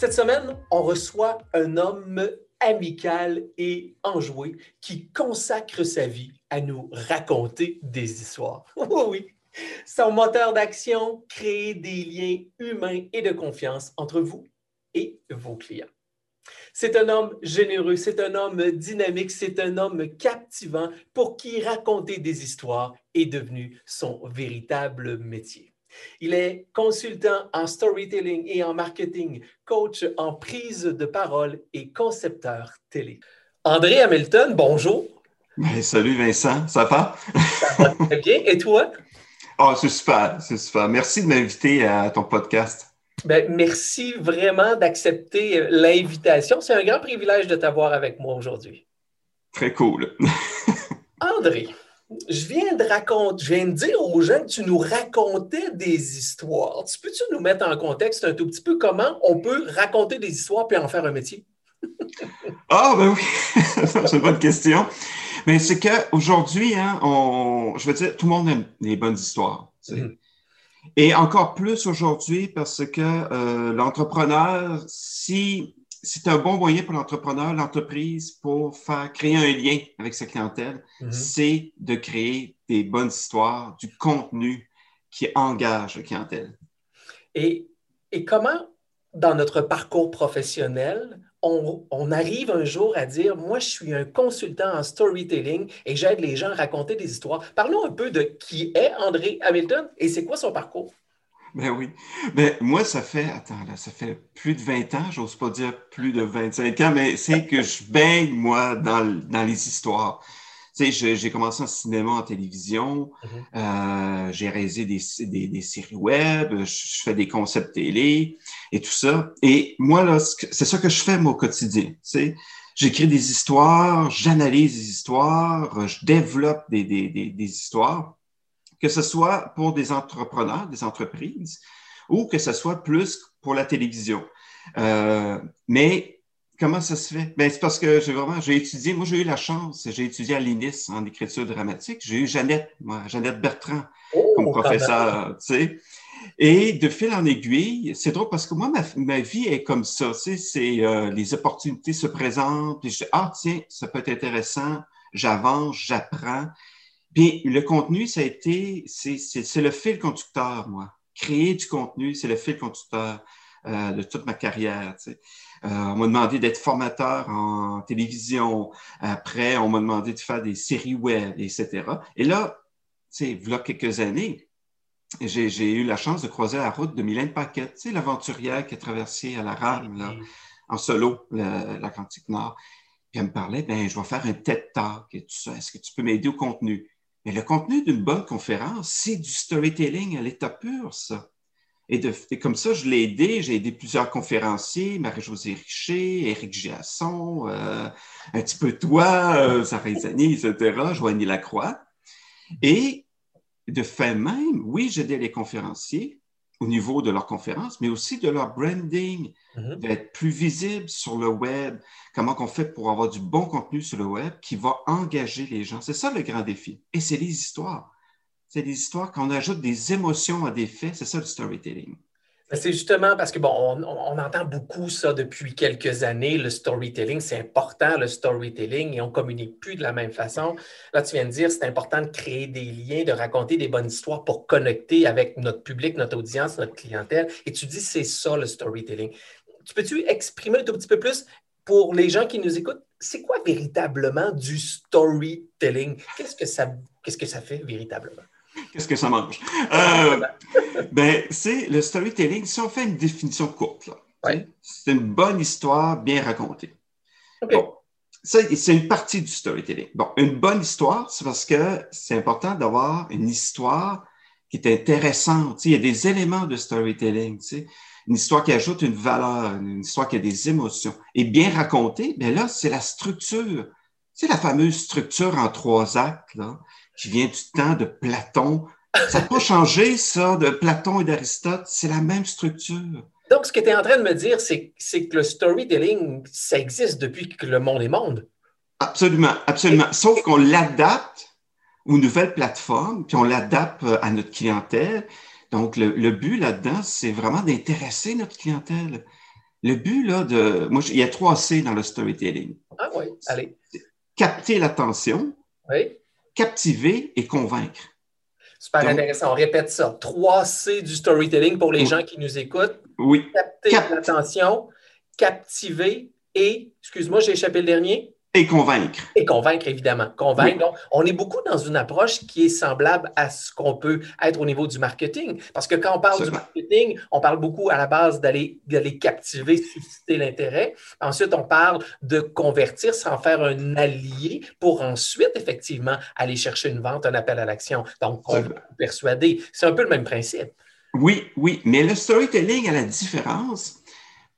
Cette semaine, on reçoit un homme amical et enjoué qui consacre sa vie à nous raconter des histoires. Oui, oui. Son moteur d'action, créer des liens humains et de confiance entre vous et vos clients. C'est un homme généreux, c'est un homme dynamique, c'est un homme captivant pour qui raconter des histoires est devenu son véritable métier. Il est consultant en storytelling et en marketing, coach en prise de parole et concepteur télé. André Hamilton, bonjour. Ben, salut Vincent, ça va? Ça va très bien. Et toi? Oh, c'est super, c'est super. Merci de m'inviter à ton podcast. Ben, merci vraiment d'accepter l'invitation. C'est un grand privilège de t'avoir avec moi aujourd'hui. Très cool. André, je viens de raconter, je viens de dire aux gens que tu nous racontais des histoires. Tu peux-tu nous mettre en contexte un tout petit peu comment on peut raconter des histoires puis en faire un métier? Ah, ben oui, c'est une bonne question. Mais c'est qu'aujourd'hui, hein, on, je veux dire, tout le monde aime les bonnes histoires. Mm-hmm. Et encore plus aujourd'hui parce que euh, l'entrepreneur, si c'est un bon moyen pour l'entrepreneur, l'entreprise, pour faire créer un lien avec sa clientèle, mm-hmm. c'est de créer des bonnes histoires, du contenu qui engage la clientèle. Et, et comment, dans notre parcours professionnel, on, on, arrive un jour à dire, moi, je suis un consultant en storytelling et j'aide les gens à raconter des histoires. Parlons un peu de qui est André Hamilton et c'est quoi son parcours? Ben oui. Ben, moi, ça fait, attends, là, ça fait plus de 20 ans, j'ose pas dire plus de 25 ans, mais c'est que je baigne, moi, dans, dans les histoires. Tu sais, j'ai commencé en cinéma, en télévision, mm-hmm. euh, j'ai réalisé des, des, des, séries web, je, fais des concepts télé et tout ça. Et moi, là, c'est ça que je fais, moi, au quotidien. Tu sais, j'écris des histoires, j'analyse des histoires, je développe des, des, des histoires que ce soit pour des entrepreneurs, des entreprises, ou que ce soit plus pour la télévision. Euh, mais comment ça se fait? Ben, c'est parce que j'ai vraiment, j'ai étudié, moi j'ai eu la chance, j'ai étudié à l'INIS en écriture dramatique. J'ai eu Jeannette, moi, Jeannette Bertrand oh, comme professeur, tu sais. Et de fil en aiguille, c'est drôle parce que moi, ma, ma vie est comme ça, tu sais, c'est euh, les opportunités se présentent, puis je dis, ah tiens, ça peut être intéressant, j'avance, j'apprends. Puis le contenu, ça a été, c'est le fil conducteur, moi. Créer du contenu, c'est le fil conducteur euh, de toute ma carrière. Tu sais. euh, on m'a demandé d'être formateur en télévision. Après, on m'a demandé de faire des séries web, etc. Et là, tu sais, voilà quelques années, j'ai eu la chance de croiser la route de Mylène Paquette, tu sais, l'aventurière qui a traversé à la rame, là, en solo, l'Atlantique Nord. Puis elle me parlait, ben, je vais faire un TED Talk et tout ça. Est-ce que tu peux m'aider au contenu? Mais le contenu d'une bonne conférence, c'est du storytelling à l'état pur, ça. Et, comme ça, je l'ai aidé. J'ai aidé plusieurs conférenciers, Marie-Josée Richer, Éric Giasson, euh, un petit peu toi, euh, Sarah Zani, etc., Joanie Lacroix. Et de fait même, oui, j'aidais les conférenciers, au niveau de leur conférence, mais aussi de leur branding, mm-hmm. d'être plus visible sur le web. Comment on fait pour avoir du bon contenu sur le web qui va engager les gens. C'est ça le grand défi. Et c'est les histoires. C'est les histoires qu'on ajoute des émotions à des faits. C'est ça le storytelling. Ben, c'est justement parce que, bon, on, entend beaucoup ça depuis quelques années, le storytelling. C'est important, le storytelling, et on ne communique plus de la même façon. Là, tu viens de dire, c'est important de créer des liens, de raconter des bonnes histoires pour connecter avec notre public, notre audience, notre clientèle. Et tu dis, c'est ça, le storytelling. Tu peux-tu exprimer un tout petit peu plus pour les gens qui nous écoutent, c'est quoi véritablement du storytelling? Qu'est-ce que ça, qu'est-ce que ça fait véritablement? Qu'est-ce que ça mange? Euh, ben, c'est le storytelling, si on fait une définition courte, c'est une bonne histoire bien racontée. Bon, c'est une partie du storytelling. Bon, une bonne histoire, c'est parce que c'est important d'avoir une histoire qui est intéressante. il y a des éléments de storytelling. Une histoire qui ajoute une valeur, une histoire qui a des émotions. Et bien racontée, bien là, c'est la structure. C'est la fameuse structure en trois actes, là, qui vient du temps de Platon. Ça n'a pas changé, ça, de Platon et d'Aristote. C'est la même structure. Donc, ce que tu es en train de me dire, c'est que le storytelling, ça existe depuis que le monde est monde. Absolument, absolument. Sauf qu'on l'adapte aux nouvelles plateformes, puis on l'adapte à notre clientèle. Donc, le, but là-dedans, c'est vraiment d'intéresser notre clientèle. Le but, là, de. Moi, il y a trois C dans le storytelling. Ah oui, allez. Capter l'attention, oui. Captiver et convaincre. Super intéressant. On répète ça. 3C du storytelling pour les gens qui nous écoutent. Oui. Capter l'attention, captiver et, excuse-moi, j'ai échappé le dernier. Et convaincre. Et convaincre, évidemment. Convaincre. Donc, on est beaucoup dans une approche qui est semblable à ce qu'on peut être au niveau du marketing. Parce que quand on parle du marketing, on parle beaucoup à la base d'aller captiver, susciter l'intérêt. Ensuite, on parle de convertir sans faire un allié pour ensuite, effectivement, aller chercher une vente, un appel à l'action. Donc, on persuader. C'est un peu le même principe. Oui, oui. Mais le storytelling a la différence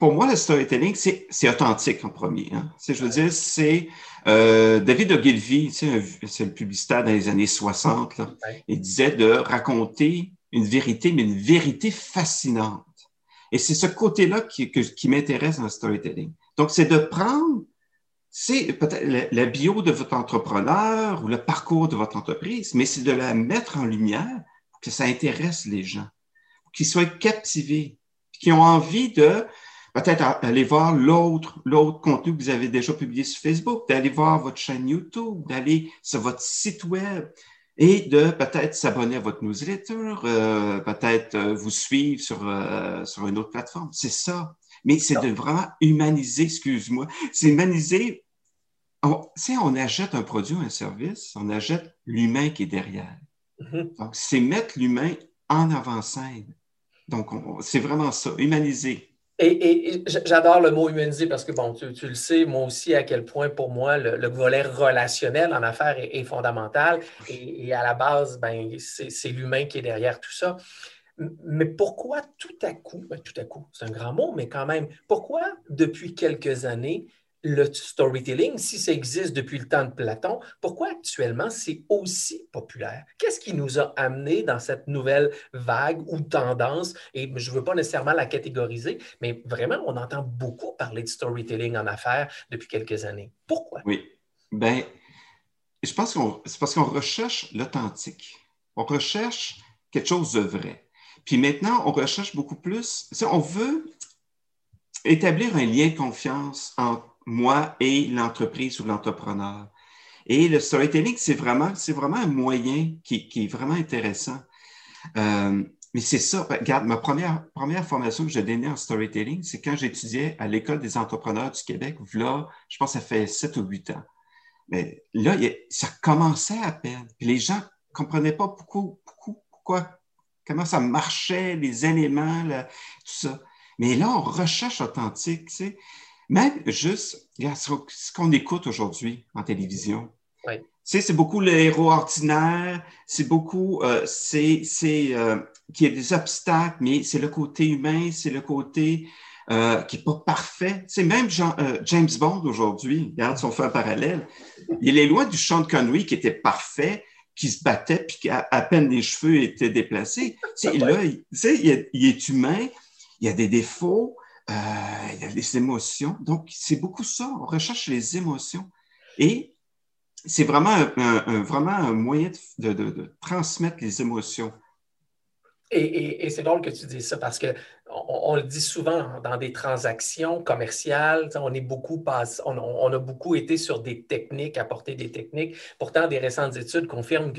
pour moi, le storytelling, c'est authentique en premier. Hein. Je veux dire, c'est euh, David Ogilvy, c'est le publicitaire dans les années 60. Il disait de raconter une vérité, mais une vérité fascinante. Et c'est ce côté-là qui, qui m'intéresse dans le storytelling. Donc, c'est de prendre, c'est peut-être la, bio de votre entrepreneur ou le parcours de votre entreprise, mais c'est de la mettre en lumière pour que ça intéresse les gens, qu'ils soient captivés, qu'ils ont envie de peut-être aller voir l'autre, l'autre contenu que vous avez déjà publié sur Facebook, d'aller voir votre chaîne YouTube, d'aller sur votre site web et de peut-être s'abonner à votre newsletter, euh, peut-être euh, vous suivre sur, euh, sur une autre plateforme. C'est ça. Mais c'est de vraiment humaniser, excuse-moi, c'est humaniser. On, on achète un produit ou un service, on achète l'humain qui est derrière. Mm-hmm. Donc, c'est mettre l'humain en avant-scène. Donc, c'est vraiment ça, humaniser. Et, j'adore le mot humaniser parce que, bon, tu, le sais, moi aussi, à quel point pour moi, le, volet relationnel en affaires est, fondamental. Et, à la base, ben, c'est l'humain qui est derrière tout ça. Mais pourquoi tout à coup, ben, tout à coup, c'est un grand mot, mais quand même, pourquoi depuis quelques années, le storytelling, si ça existe depuis le temps de Platon, pourquoi actuellement c'est aussi populaire? Qu'est-ce qui nous a amené dans cette nouvelle vague ou tendance? Et je ne veux pas nécessairement la catégoriser, mais vraiment, on entend beaucoup parler de storytelling en affaires depuis quelques années. Pourquoi? Oui. Ben, je pense que c'est parce qu'on recherche l'authentique. On recherche quelque chose de vrai. Puis maintenant, on recherche beaucoup plus. On veut établir un lien de confiance entre moi et l'entreprise ou l'entrepreneur. Et le storytelling, c'est vraiment, c'est vraiment un moyen qui, est vraiment intéressant. Euh, mais c'est ça, regarde, ma première, première formation que j'ai donnée en storytelling, c'est quand j'étudiais à l'École des entrepreneurs du Québec, là, je pense que ça fait sept ou huit ans. Mais là, ça commençait à peine. Les gens ne comprenaient pas beaucoup, beaucoup, pourquoi, comment ça marchait, les éléments, tout ça. Mais là, on recherche authentique, tu sais. Même juste, ce qu'on écoute aujourd'hui en télévision. C'est beaucoup le héros ordinaire, c'est beaucoup, euh, c'est euh, qu'il y a des obstacles, mais c'est le côté humain, c'est le côté euh, qui n'est pas parfait. C'est même James Bond aujourd'hui, regarde si on fait un parallèle, il est loin du Sean Connery qui était parfait, qui se battait, puis à, à peine les cheveux étaient déplacés. Là, il, il est humain, il y a des défauts, euh, il y a les émotions. Donc, c'est beaucoup ça. On recherche les émotions. Et c'est vraiment un, moyen de, transmettre les émotions. Et, c'est drôle que tu dises ça parce qu'on on, le dit souvent dans des transactions commerciales, on, est beaucoup on, a beaucoup été sur des techniques, apporter des techniques. Pourtant, des récentes études confirment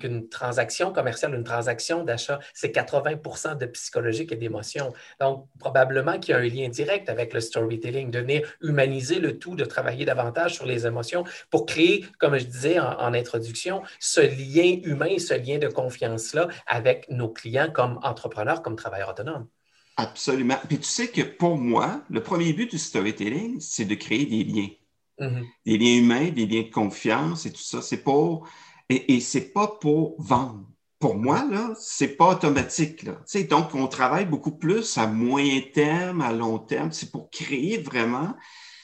qu'une transaction commerciale, une transaction d'achat, c'est 80% de psychologique et d'émotion. Donc, probablement qu'il y a un lien direct avec le storytelling, de venir humaniser le tout, de travailler davantage sur les émotions pour créer, comme je disais en, en introduction, ce lien humain, ce lien de confiance-là avec nos clients comme entrepreneurs, comme travailleurs autonomes. Absolument. Puis tu sais que pour moi, le premier but du storytelling, c'est de créer des liens. Mm-hmm. Des liens humains, des liens de confiance et tout ça. C'est pour. Et, et c'est pas pour vendre. Pour moi, là, c'est pas automatique. Là. Tu sais, donc, on travaille beaucoup plus à moyen terme, à long terme. C'est pour créer vraiment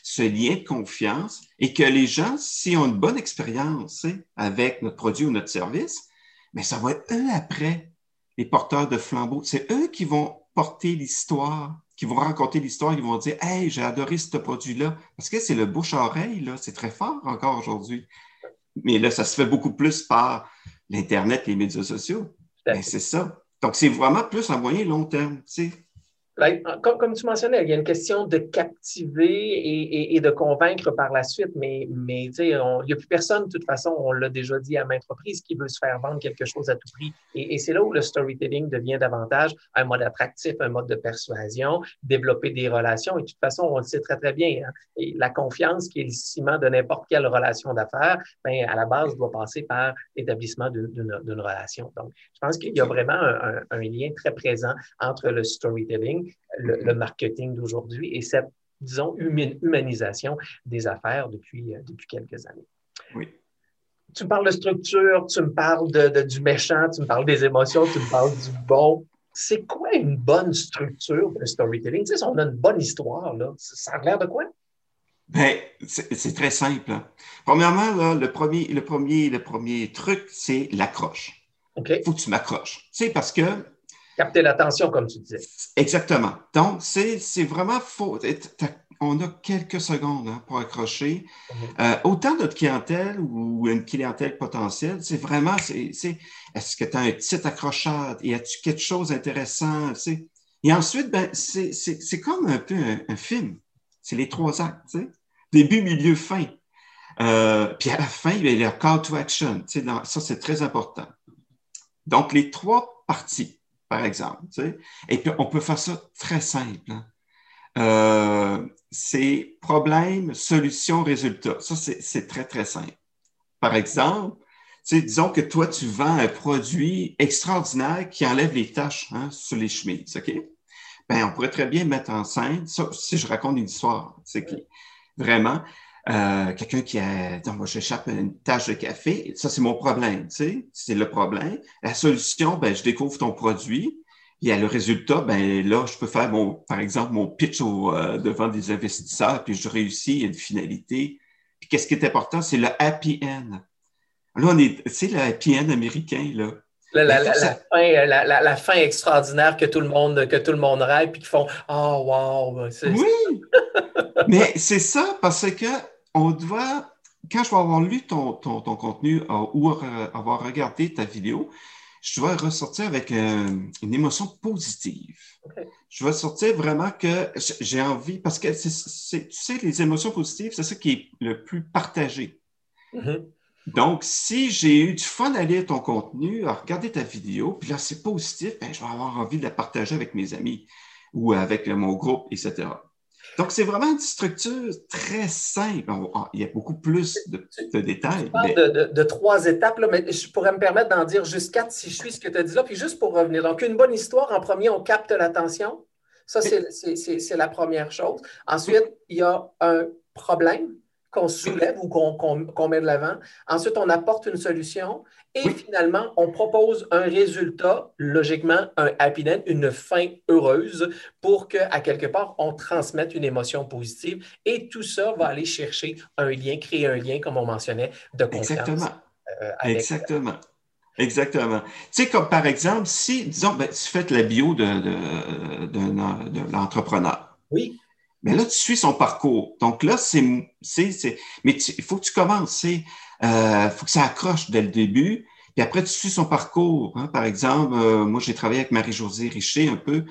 ce lien de confiance et que les gens, s'ils ont une bonne expérience avec notre produit ou notre service, mais ça va être eux après, les porteurs de flambeaux. C'est eux qui vont porter l'histoire, qui vont raconter l'histoire, qui vont dire Hey, j'ai adoré ce produit-là. Parce que c'est le bouche-oreille, là, c'est très fort encore aujourd'hui. Mais là, ça se fait beaucoup plus par l'Internet, les médias sociaux. Ben, c'est ça. Donc, c'est vraiment plus à moyen long terme. Tu sais. Comme, comme, tu mentionnais, il y a une question de captiver et, et, de convaincre par la suite, mais, mais il n'y a plus personne, de toute façon, on l'a déjà dit à maintes reprises, qui veut se faire vendre quelque chose à tout prix. Et, et c'est là où le storytelling devient davantage un mode attractif, un mode de persuasion, développer des relations. Et de toute façon, on le sait très, très bien, hein, et la confiance qui est le ciment de n'importe quelle relation d'affaires, ben, à la base, doit passer par l'établissement d'une relation. Donc, je pense qu'il y a vraiment un, un lien très présent entre le storytelling le, marketing d'aujourd'hui et cette, disons, humanisation des affaires depuis, euh, depuis quelques années. Oui. Tu me parles de structure, tu me parles de, du méchant, tu me parles des émotions, tu me parles du bon. C'est quoi une bonne structure de storytelling? Tu sais, si on a une bonne histoire, là, ça a l'air de quoi? Bien, c'est très simple. Hein. Premièrement, là, le, premier, le, premier, le premier truc, c'est l'accroche. Il faut que tu m'accroches. Tu sais, parce que capter l'attention, comme tu disais. Exactement. Donc, c'est vraiment faux. On a quelques secondes hein, pour accrocher. Mhm. Euh, autant notre clientèle ou une clientèle potentielle, c'est vraiment, c'est est-ce que tu as un petit accrocheur? Y a-tu quelque chose d'intéressant? Et ensuite, ben, c'est comme un peu un, film. C'est les trois actes. Début, milieu, fin. Euh, puis à la fin, il y a le call to action. Dans, ça, c'est très important. Donc, les trois parties par exemple. Et puis, on peut faire ça très simple. Hein. Euh, c'est problème, solution, résultat. Ça, c'est très, très simple. Par exemple, disons que toi, tu vends un produit extraordinaire qui enlève les taches hein, sur les chemises, OK? Ben, on pourrait très bien mettre en scène, si je raconte une histoire, c'est qui vraiment, euh, quelqu'un qui a, donc moi j'échappe une tache de café, ça c'est mon problème, tu sais, c'est le problème. La solution, ben je découvre ton produit, et le résultat, ben là je peux faire mon, par exemple mon pitch au, euh, devant des investisseurs, puis je réussis, une finalité. Puis qu'est-ce qui est important, c'est le happy end. Là on est, c'est le happy end américain là. La, la, la, fin, la, fin, extraordinaire que tout le monde, que tout le monde rêve, puis qu'ils font Oh wow! Oui! Mais c'est ça, parce que on doit, quand je vais avoir lu ton, ton, contenu euh, ou euh, avoir regardé ta vidéo, je dois ressortir avec une émotion positive. Je vais sortir vraiment que j'ai envie, parce que tu sais, les émotions positives, c'est ça qui est le plus partagé. Mm-hmm. Donc, si j'ai eu du fun à lire ton contenu, à regarder ta vidéo, puis là, c'est positif, ben, je vais avoir envie de la partager avec mes amis ou avec mon groupe, etc. Donc, c'est vraiment une structure très simple. il y a beaucoup plus de, détails. Tu de, trois étapes, mais je pourrais me permettre d'en dire juste quatre si je suis ce que tu as dit là. Puis juste pour revenir. Donc, une bonne histoire, en premier, on capte l'attention. Ça, c'est la première chose. Ensuite, il y a un problème qu'on soulève ou qu'on met de l'avant. Ensuite, on apporte une solution et finalement, on propose un résultat, logiquement, un happy end, une fin heureuse pour qu'à quelque part, on transmette une émotion positive. Et tout ça va aller chercher un lien, créer un lien, comme on mentionnait, de confiance. Exactement. Euh, Exactement. Exactement. Tu sais, comme par exemple, si, disons, ben, tu fais la bio de, de, de l'entrepreneur. Oui. Mais là, tu suis son parcours. Donc là, c'est. Mais il faut que tu commences. Il euh, faut que ça accroche dès le début. Puis après, tu suis son parcours. Hein. Par exemple, euh, moi, j'ai travaillé avec Marie-Josée Richer un peu.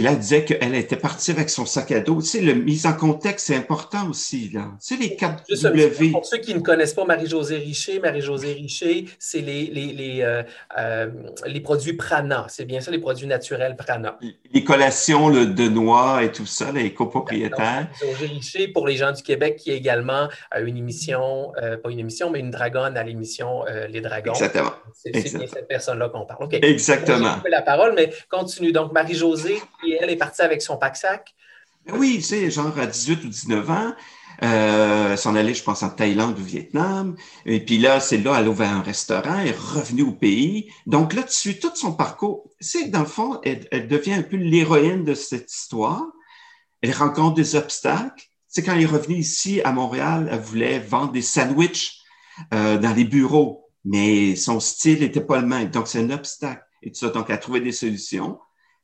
Puis là, elle disait qu'elle était partie avec son sac à dos. Tu sais, le mise en contexte, c'est important aussi. Là. Tu sais, les 4 Juste un petit peu W. pour ceux qui ne connaissent pas Marie-Josée Richer, Marie-Josée Richer, c'est les, les, les, euh, euh, les produits Prana. C'est bien ça, les produits naturels Prana. Les collations le, de noix et tout ça, les copropriétaires. Marie-Josée Richer, pour les gens du Québec, qui a également euh, une émission, euh, pas une émission, mais une dragonne à l'émission Les Dragons. Exactement. C'est bien cette personne-là qu'on parle. Exactement. J'ai coupé la parole, mais continue. Donc, Marie-Josée, qui, elle, est partie avec son pack-sac. Ben Oui, tu sais, genre à 18 ou 19 ans, euh, s'en allait, je pense, en Thaïlande ou Vietnam. Et puis là, c'est là, elle a ouvert un restaurant, elle est revenue au pays. Donc là, tu suis tout son parcours. C'est dans le fond, elle, devient un peu l'héroïne de cette histoire. Elle rencontre des obstacles. C'est quand elle est revenue ici à Montréal, elle voulait vendre des sandwichs euh, dans les bureaux, mais son style n'était pas le même. Donc, c'est un obstacle. Et tout ça. Donc, elle a trouvé des solutions.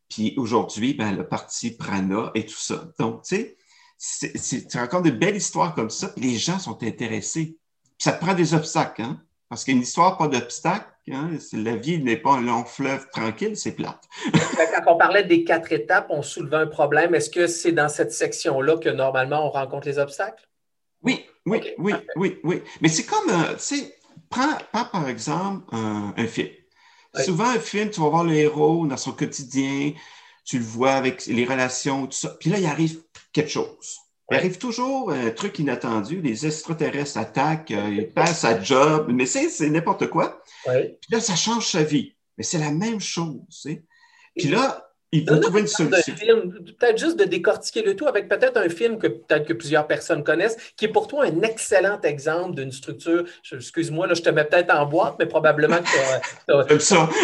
Puis aujourd'hui, ben, le parti Prana et tout ça. Donc, tu sais, tu racontes de belles histoires comme ça, puis les gens sont intéressés. Puis ça te prend des obstacles, hein? Parce qu'une histoire, pas d'obstacles, hein? la vie n'est pas un long fleuve tranquille, c'est plate. Quand on parlait des quatre étapes, on soulevait un problème. Est-ce que c'est dans cette section-là que normalement on rencontre les obstacles? Oui, oui, oui, oui, oui. Mais c'est comme, euh, tu sais, prends, prends par exemple un, un film. Souvent, un film, tu vas voir le héros dans son quotidien, tu le vois avec les relations, tout ça. Puis là, il arrive quelque chose. Il Ouais. arrive toujours un truc inattendu, les extraterrestres attaquent, euh, il perd sa job, mais c'est n'importe quoi. Puis là, ça change sa vie. Mais c'est la même chose. Puis là, il faut trouver une solution. peut-être juste de décortiquer le tout avec peut-être un film que peut-être que plusieurs personnes connaissent, qui est pour toi un excellent exemple d'une structure. Excuse-moi, là, je te mets peut-être en boîte, mais probablement que t'as- J'aime ça.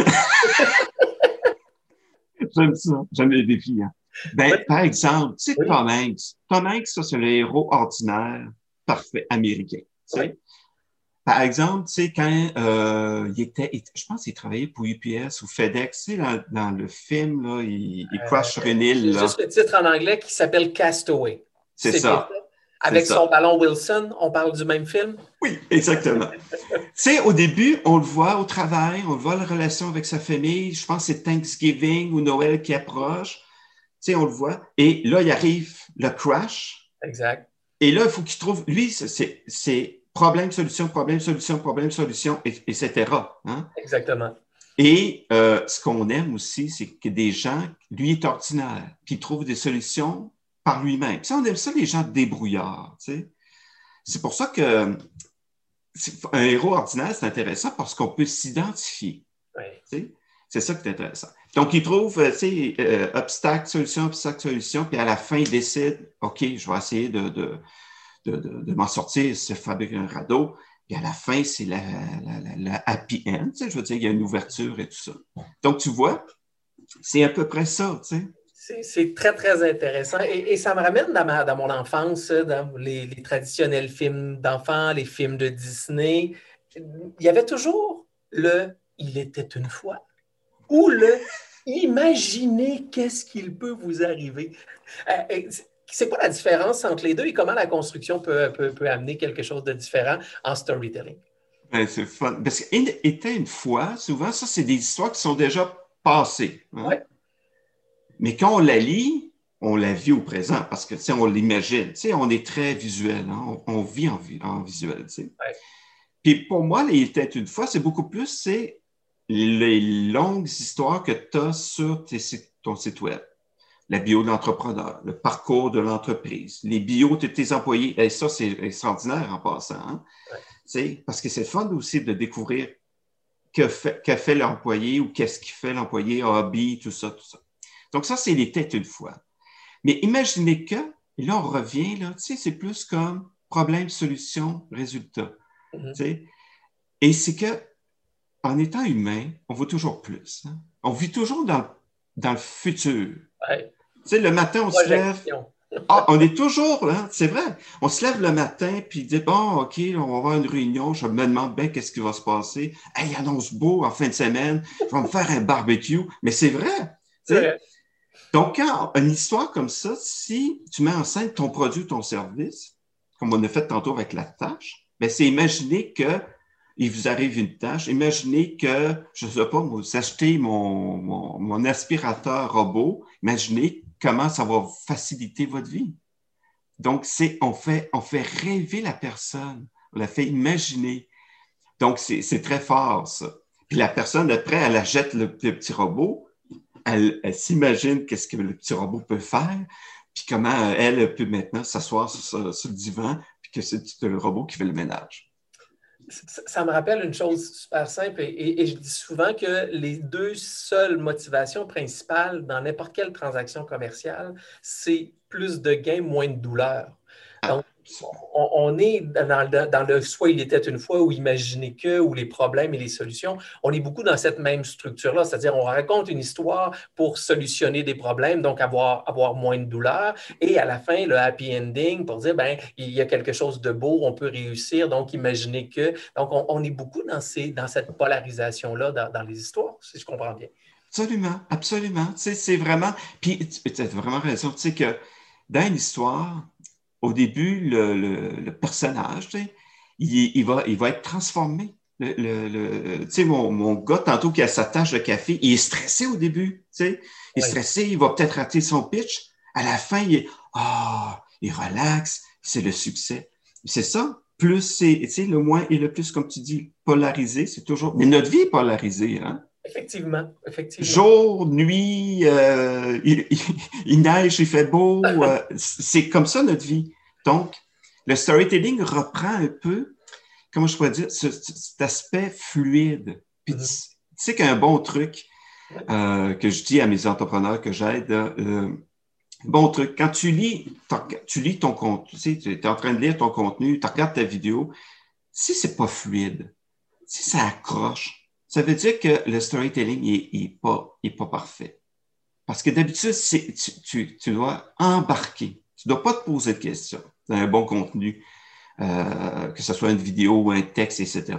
J'aime ça. J'aime les défis. hein. Ben, Oui. par exemple, tu sais, Oui. Tom Hanks. Tom Hanks, ça, c'est le héros ordinaire, parfait, américain. tu sais. Oui. Par exemple, tu sais, quand euh, il était, il- je pense qu'il travaillait pour UPS ou FedEx, tu sais, dans, dans le film, là, il, il Euh, crash sur une île, là. juste le titre en anglais qui s'appelle Castaway. C'est ça. Avec ça. son ballon Wilson, on parle du même film? Oui, exactement. tu sais, au début, on le voit au travail, on le voit la relation avec sa famille. Je pense que c'est Thanksgiving ou Noël qui approche. Tu sais, on le voit. Et là, il arrive le crash. Exact. Et là, il faut qu'il trouve, lui, c'est problème, solution, problème, solution, problème, solution, et- etc. Hein? Exactement. Et euh, ce qu'on aime aussi, c'est que des gens, lui est ordinaire, puis il trouve des solutions par lui-même. Ça, on aime ça, les gens débrouillards. tu sais. C'est pour ça que un héros ordinaire, c'est intéressant parce qu'on peut s'identifier. Tu sais. C'est ça qui est intéressant. Donc, il trouve, euh, tu sais, euh, obstacle, solution, obstacle, solution, puis à la fin, il décide, OK, je vais essayer de, de, de, m'en sortir, se fabriquer un radeau. Puis à la fin, c'est la, la, la, la happy end, tu sais, je veux dire, il y a une ouverture et tout ça. Donc, tu vois, c'est à peu près ça, tu sais. C'est- très, très intéressant. Et, et ça me ramène dans, ma- dans mon enfance, dans les, les traditionnels films d'enfants, les films de Disney. Il y avait toujours le Il était une fois ou le Imaginez qu'est-ce qu'il peut vous arriver. C'est quoi la différence entre les deux et comment la construction peut, peut, peut amener quelque chose de différent en storytelling? Ben, c'est fun. Parce qu'il était une fois, souvent, ça, c'est des histoires qui sont déjà passées. hein? Ouais. Mais quand on la lit, on la vit au présent parce que, tu sais, on l'imagine. Tu sais, on est très visuel. hein? On, on vit en, vi- en visuel, tu sais. Ouais. Puis pour moi, les était une fois, c'est beaucoup plus, c'est les longues histoires que tu as sur tes ton site web. La bio de l'entrepreneur, le parcours de l'entreprise, les bios de tes employés. Et ça, c'est extraordinaire en passant. hein. Ouais. Parce que c'est fun aussi de découvrir que fait, que fait l'employé ou qu'est-ce qu'il fait l'employé, hobby, tout ça, tout ça. Donc ça, c'est les têtes une fois. Mais imaginez que, et là, on revient, là, c'est plus comme problème, solution, résultat. Mhm. Sais. Et c'est que, en étant humain, on voit toujours plus. hein. On vit toujours dans, dans le futur. Ouais. Tu sais, le matin, on se lève, ah, on est toujours là, c'est vrai. On se lève le matin puis dit bon, ok, on va avoir une réunion. Je me demande bien qu'est-ce qui va se passer. Hey, il annonce beau en fin de semaine. Je vais me faire un barbecue. Mais vrai. C'est vrai. Donc, quand une histoire comme ça, si tu mets en scène ton produit ou ton service, comme on a fait tantôt avec la tâche, ben, c'est imaginer que il vous arrive une tâche. Imaginez que, je ne sais pas, vous achetez mon, aspirateur robot. Imaginez comment ça va faciliter votre vie. Donc, c'est, on fait, on fait rêver la personne, on la fait imaginer. Donc, c'est très fort, ça. Puis la personne, après, elle achète le, le petit robot, elle, s'imagine qu'est-ce que le petit robot peut faire, puis comment elle peut maintenant s'asseoir sur, le divan, puis que c'est le robot qui fait le ménage. Ça, me rappelle une chose super simple et, je dis souvent que les deux seules motivations principales dans n'importe quelle transaction commerciale, c'est plus de gains, moins de douleur. Ah. Donc, on, est dans le, soit il était une fois ou imaginer que ou les problèmes et les solutions. On est beaucoup dans cette même structure-là, c'est-à-dire on raconte une histoire pour solutionner des problèmes, donc avoir, avoir moins de douleur. Et à la fin, le happy ending pour dire ben il y a quelque chose de beau, on peut réussir, donc imaginer que. Donc on, est beaucoup dans, ces, dans cette polarisation-là dans, dans les histoires, si je comprends bien. Absolument, absolument. Tu c'est vraiment. Puis tu as vraiment raison. Tu sais que dans une histoire, au début, le, personnage, il, va, il va être transformé. Le, mon, mon gars, tantôt qui a sa tâche de café, il est stressé au début. Il est stressé, il va peut-être rater son pitch. À la fin, il est ah, il relaxe, c'est le succès. C'est ça. Plus c'est, le moins et le plus, comme tu dis, polarisé, c'est toujours. Mais notre vie est polarisée, hein? Effectivement, effectivement. Jour, nuit, euh, il, neige, il fait beau. Euh, c'est comme ça notre vie. Donc, le storytelling reprend un peu, comment je pourrais dire, cet aspect fluide. Puis, tu, sais qu'un bon truc euh, que je dis à mes entrepreneurs que j'aide, bon truc, quand tu lis, tu lis ton contenu, tu sais, es en train de lire ton contenu, tu regardes ta vidéo, si c'est pas fluide, si ça accroche, ça veut dire que le storytelling n'est pas, parfait. Parce que d'habitude, tu, dois embarquer. Tu ne dois pas te poser de questions dans un bon contenu, euh, que ce soit une vidéo ou un texte, etc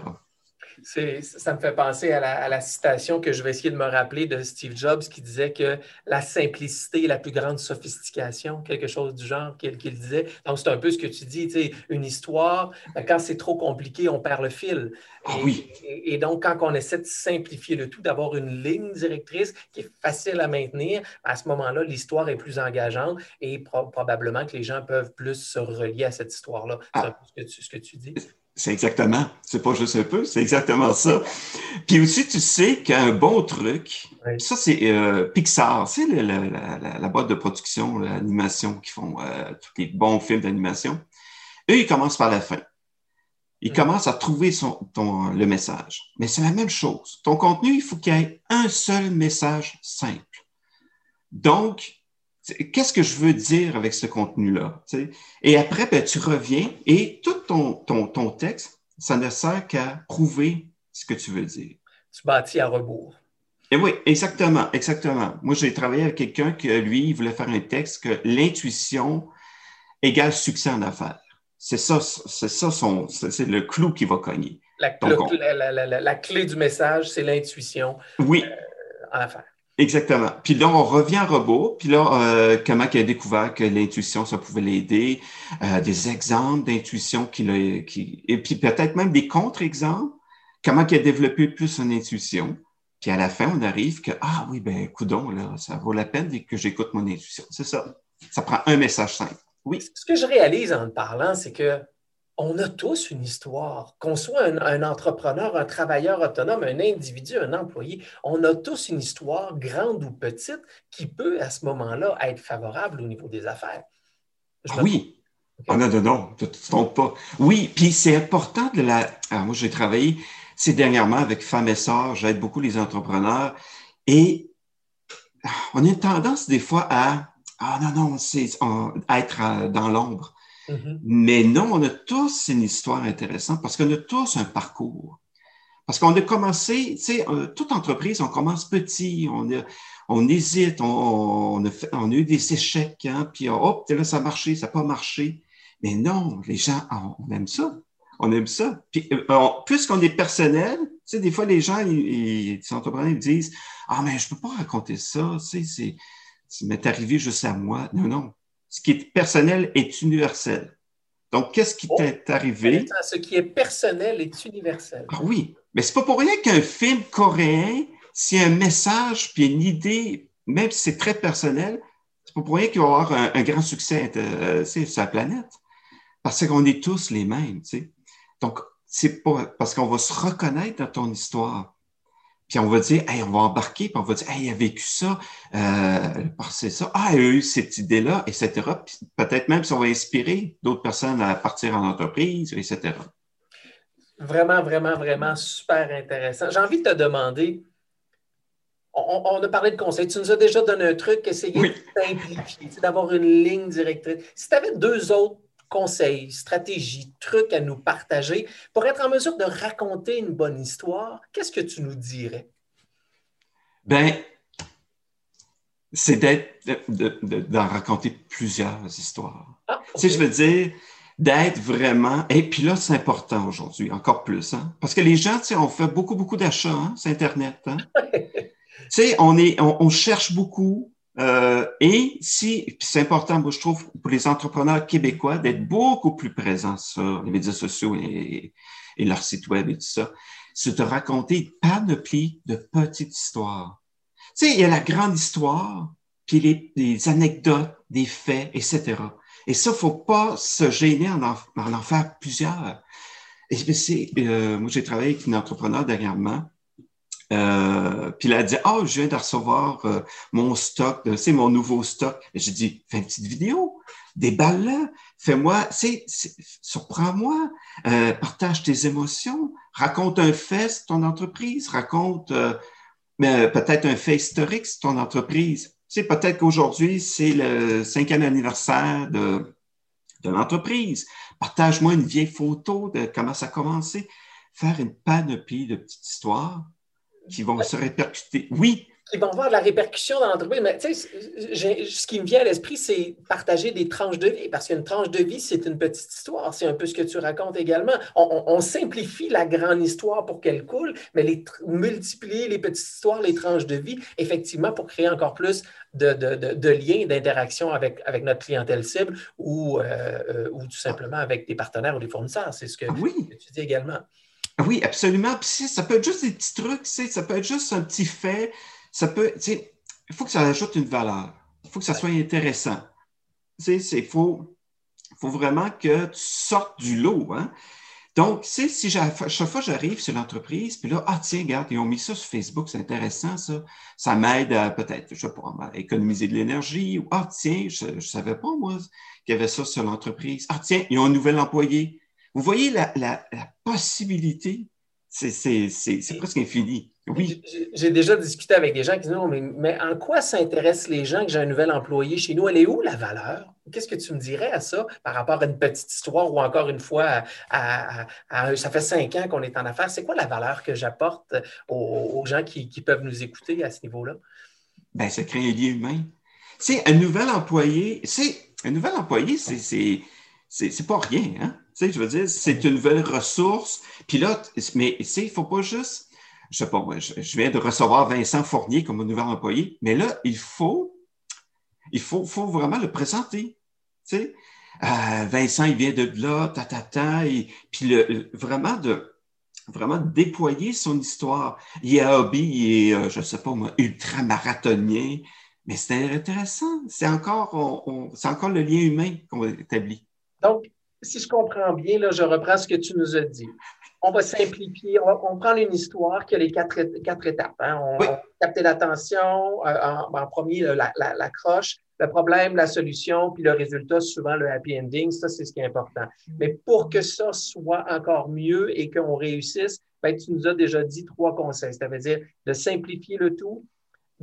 ça me fait penser à la, citation que je vais essayer de me rappeler de Steve Jobs qui disait que la simplicité est la plus grande sophistication, quelque chose du genre qu'il disait. Donc, c'est un peu ce que tu dis, tu sais, une histoire, ben, quand c'est trop compliqué, on perd le fil. Ah oui. Et, donc, quand on essaie de simplifier le tout, d'avoir une ligne directrice qui est facile à maintenir, à ce moment-là, l'histoire est plus engageante et probablement que les gens peuvent plus se relier à cette histoire-là. C'est ah. un peu ce que tu dis. C'est exactement. C'est pas juste un peu, c'est exactement ça. Puis aussi, tu sais qu'un bon truc, ça c'est euh, Pixar, c'est la, boîte de production, l'animation qui font euh, tous les bons films d'animation. Eux, ils commencent par la fin. Ils commencent à trouver son, ton, le message. Mais c'est la même chose. Ton contenu, il faut qu'il y ait un seul message simple. Donc, qu'est-ce que je veux dire avec ce contenu-là? Et après, ben, tu reviens et tout ton, ton, ton texte, ça ne sert qu'à prouver ce que tu veux dire. Tu bâtis à rebours. Et oui, exactement, exactement. Moi, j'ai travaillé avec quelqu'un qui, lui, il voulait faire un texte que l'intuition égale succès en affaires. C'est ça, c'est ça son, c'est le clou qui va cogner. La, la, clé du message, c'est l'intuition oui. Euh, en affaires. Exactement. Puis là, on revient à robot. Puis là, euh, comment il a découvert que l'intuition, ça pouvait l'aider. Euh, des exemples d'intuition qu'il a... Et puis peut-être même des contre-exemples. Comment il a développé plus son intuition. Puis à la fin, on arrive que, ah oui, ben, coudon, là, ça vaut la peine que j'écoute mon intuition. C'est ça. Ça prend un message simple. Oui. Ce que je réalise en parlant, c'est que on a tous une histoire. Qu'on soit un, entrepreneur, un travailleur autonome, un individu, un employé, on a tous une histoire, grande ou petite, qui peut à ce moment-là être favorable au niveau des affaires. Ah oui. Ah non, non, non, tu ne te trompes pas. Oui, puis c'est important de la. Alors moi, j'ai travaillé ces dernièrement avec Femmes et Sœurs, j'aide beaucoup les entrepreneurs et on a une tendance des fois à. Ah non, non, c'est être dans l'ombre. Mm-hmm. Mais non, on a tous une histoire intéressante parce qu'on a tous un parcours. Parce qu'on a commencé, tu sais, toute entreprise, on commence petit, on, hésite, on, a eu des échecs, hein, puis hop, là, ça a marché, ça n'a pas marché. Mais non, les gens, on aime ça. On aime ça. Puis, euh, puisqu'on est personnel, tu sais, des fois, les gens, ils, les entrepreneurs, ils disent Ah, mais je ne peux pas raconter ça, tu sais, c'est m'est arrivé juste à moi. Non, non ce qui est personnel est universel. Donc, qu'est-ce qui oh, t'est arrivé? Ce qui est personnel est universel. Ah oui, mais c'est pas pour rien qu'un film coréen, a un message puis une idée, même si c'est très personnel, C'est pas pour rien qu'il va avoir un, grand succès euh, sur la planète. Parce qu'on est tous les mêmes, tu sais. Donc, c'est pas parce qu'on va se reconnaître dans ton histoire. Puis on va dire, hey, on va embarquer, puis on va dire, hey, il a vécu ça, euh, c'est ça, ah, il a eu cette idée-là, etc. Puis peut-être même si on va inspirer d'autres personnes à partir en entreprise, etc. Vraiment, vraiment, vraiment super intéressant. J'ai envie de te demander, on, a parlé de conseils. Tu nous as déjà donné un truc, essayer de simplifier, d'avoir une ligne directrice. Si tu avais deux autres conseils, stratégies, trucs à nous partager pour être en mesure de raconter une bonne histoire, qu'est-ce que tu nous dirais? Ben, c'est d'être, d'en raconter plusieurs histoires. Ah, si je veux dire, d'être vraiment. Et puis là, c'est important aujourd'hui, encore plus. Hein? Parce que les gens, tu sais, on fait beaucoup, beaucoup d'achats hein, sur Internet. Hein? tu sais, on, est, on, cherche beaucoup. Euh, et si, c'est important, moi, je trouve, pour les entrepreneurs québécois, d'être beaucoup plus présents sur les médias sociaux et, et leur site web et tout ça, c'est de raconter une panoplie de petites histoires. Tu sais, il y a la grande histoire, puis les, anecdotes, des faits, etc. Et ça, faut pas se gêner en en, en, faire plusieurs. Et c'est, euh, moi, j'ai travaillé avec une entrepreneur dernièrement. Euh, puis elle a dit, oh, je viens de recevoir euh, mon stock, c'est mon nouveau stock. J'ai dit, fais une petite vidéo, déballe-la, fais-moi, surprends-moi, euh, partage tes émotions, raconte un fait sur ton entreprise, raconte peut-être un fait historique sur ton entreprise. Sais, peut-être qu'aujourd'hui, c'est le cinquième anniversaire de, de l'entreprise. Partage-moi une vieille photo de comment ça a commencé. Faire une panoplie de petites histoires qui vont se répercuter. Oui, qui vont voir de la répercussion dans l'entreprise. Mais tu sais, ce qui me vient à l'esprit, c'est partager des tranches de vie, parce qu'une tranche de vie, c'est une petite histoire. C'est un peu ce que tu racontes également. On, simplifie la grande histoire pour qu'elle coule, mais les, multiplier les petites histoires, les tranches de vie, effectivement, pour créer encore plus de, de, de, liens, d'interaction avec, avec notre clientèle cible ou, euh, euh, ou tout simplement avec des partenaires ou des fournisseurs. C'est ce que, oui. tu dis également. Oui, absolument. Puis ça peut être juste des petits trucs, ça peut être juste un petit fait, ça peut, tu sais, il faut que ça ajoute une valeur. Il faut que ça soit intéressant. Tu sais, il faut, faut vraiment que tu sortes du lot. Hein? Donc, si chaque fois j'arrive sur l'entreprise, puis là, ah tiens, regarde, ils ont mis ça sur Facebook, c'est intéressant ça. Ça m'aide à peut-être, je sais pas, à économiser de l'énergie. Ou ah tiens, je ne savais pas moi qu'il y avait ça sur l'entreprise. Ah tiens, ils ont un nouvel employé. Vous voyez la, la, la possibilité, c'est presque infini. Oui. J'ai déjà discuté avec des gens qui disent non, mais, en quoi s'intéressent les gens que j'ai un nouvel employé chez nous? Elle est où la valeur? Qu'est-ce que tu me dirais à ça par rapport à une petite histoire ou encore une fois, à, ça fait cinq ans qu'on est en affaires? C'est quoi la valeur que j'apporte aux, gens qui, peuvent nous écouter à ce niveau-là? Bien, ça crée un lien humain. C'est un nouvel employé, c'est un nouvel employé, c'est pas rien, hein? Tu sais, je veux dire, c'est une nouvelle ressource. Puis là, mais tu sais, il ne faut pas juste je sais pas, moi, je, viens de recevoir Vincent Fournier comme nouvel employé, mais là, il faut, il faut, faut vraiment le présenter. Tu sais? Euh, Vincent, il vient de là, ta, ta, ta, et, puis le, vraiment de vraiment déployer son histoire. Il est hobby, il est, euh, je sais pas moi, ultra marathonien, mais c'est intéressant. C'est encore, c'est encore le lien humain qu'on établit. Donc, si je comprends bien, là, je reprends ce que tu nous as dit on va simplifier, on, va, prend une histoire qui a les quatre, quatre étapes. Hein. On, va capter l'attention, euh, en, premier, la, la, croche, le problème, la solution, puis le résultat, souvent le happy ending, ça, c'est ce qui est important. Mais pour que ça soit encore mieux et qu'on réussisse, ben, tu nous as déjà dit trois conseils. Ça veut dire de simplifier le tout,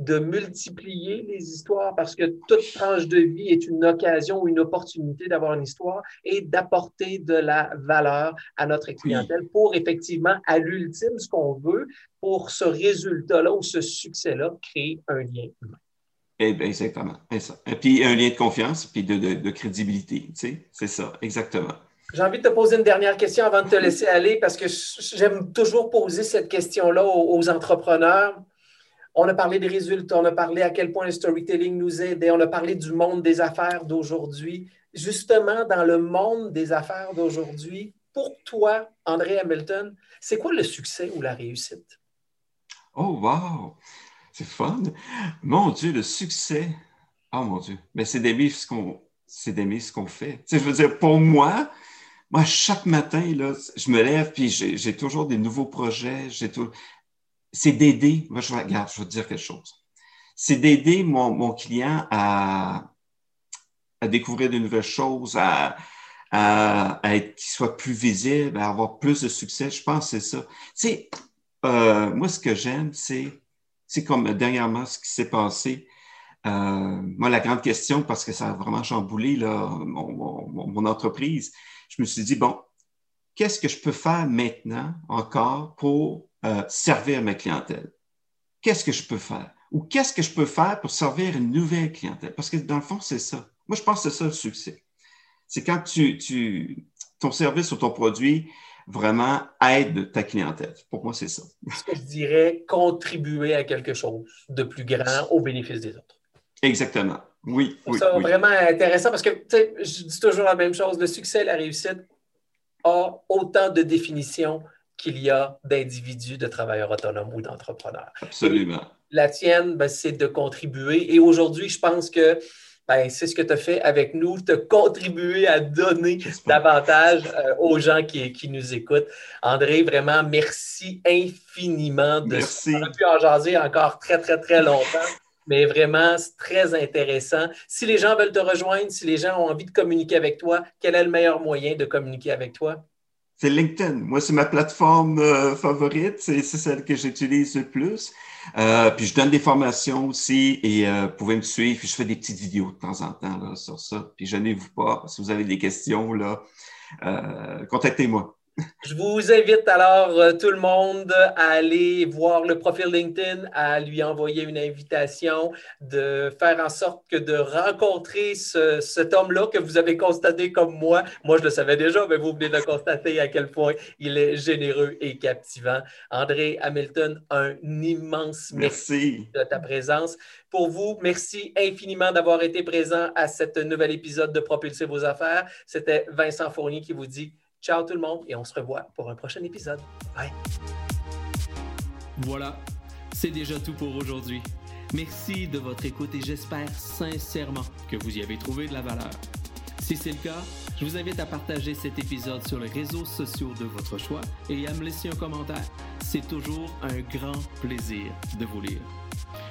de multiplier les histoires parce que toute tranche de vie est une occasion ou une opportunité d'avoir une histoire et d'apporter de la valeur à notre clientèle pour effectivement, à l'ultime, ce qu'on veut pour ce résultat-là ou ce succès-là, créer un lien humain. Eh bien, exactement. Et puis un lien de confiance, puis de, crédibilité. Tu sais, c'est ça, exactement. J'ai envie de te poser une dernière question avant de te laisser aller parce que j'aime toujours poser cette question-là aux entrepreneurs. On a parlé des résultats, on a parlé à quel point le storytelling nous aide, et on a parlé du monde des affaires d'aujourd'hui. Justement, dans le monde des affaires d'aujourd'hui, pour toi, André Hamilton, c'est quoi le succès ou la réussite? Oh, wow! C'est fun! Mon Dieu, le succès. Oh mon Dieu. Mais c'est d'aimer ce qu'on c'est ce qu'on fait. Je veux dire, pour moi, moi, chaque matin, je me lève, puis j'ai toujours des nouveaux projets. C'est d'aider. Moi, je regarde, je vais te dire quelque chose. C'est d'aider mon, client à, découvrir de nouvelles choses, à, à, être qu'il soit plus visible, à avoir plus de succès. Je pense que c'est ça. Tu euh, moi, ce que j'aime, c'est c'est comme dernièrement ce qui s'est passé. Euh, moi, la grande question, parce que ça a vraiment chamboulé là, mon entreprise, je me suis dit, bon, qu'est-ce que je peux faire maintenant encore pour euh, servir ma clientèle? Qu'est-ce que je peux faire? Ou qu'est-ce que je peux faire pour servir une nouvelle clientèle? Parce que dans le fond, c'est ça. Moi, je pense que c'est ça le succès. C'est quand tu, tu, ton service ou ton produit vraiment aide ta clientèle. Pour moi, c'est ça. Ce que je dirais, contribuer à quelque chose de plus grand au bénéfice des autres? Exactement. Oui, oui. C'est oui. vraiment intéressant parce que je dis toujours la même chose. Le succès la réussite a autant de définitions qu'il y a d'individus, de travailleurs autonomes ou d'entrepreneurs. Absolument. La tienne, ben, c'est de contribuer. Et aujourd'hui, je pense que ben, c'est ce que tu as fait avec nous, te contribuer à donner davantage euh, aux gens qui, qui, nous écoutent. André, vraiment, merci infiniment de merci. On a pu en jaser encore très, très, très longtemps. Mais vraiment, c'est très intéressant. Si les gens veulent te rejoindre, si les gens ont envie de communiquer avec toi, quel est le meilleur moyen de communiquer avec toi? C'est LinkedIn. Moi, c'est ma plateforme euh, favorite. C'est celle que j'utilise le plus. Euh, puis je donne des formations aussi et euh, vous pouvez me suivre. Puis je fais des petites vidéos de temps en temps là, sur ça. Puis gênez-vous pas. Si vous avez des questions, là, euh, contactez-moi. Je vous invite alors euh, tout le monde à aller voir le profil LinkedIn, à lui envoyer une invitation, de faire en sorte que de rencontrer ce, cet homme-là que vous avez constaté comme moi. Moi, je le savais déjà, mais vous venez de constater à quel point il est généreux et captivant. André Hamilton, un immense merci, merci. de ta présence. Pour vous, merci infiniment d'avoir été présent à cet nouvel épisode de Propulser vos affaires. C'était Vincent Fournier qui vous dit Ciao tout le monde et on se revoit pour un prochain épisode. Bye. Voilà, c'est déjà tout pour aujourd'hui. Merci de votre écoute et j'espère sincèrement que vous y avez trouvé de la valeur. Si c'est le cas, je vous invite à partager cet épisode sur les réseaux sociaux de votre choix et à me laisser un commentaire. C'est toujours un grand plaisir de vous lire.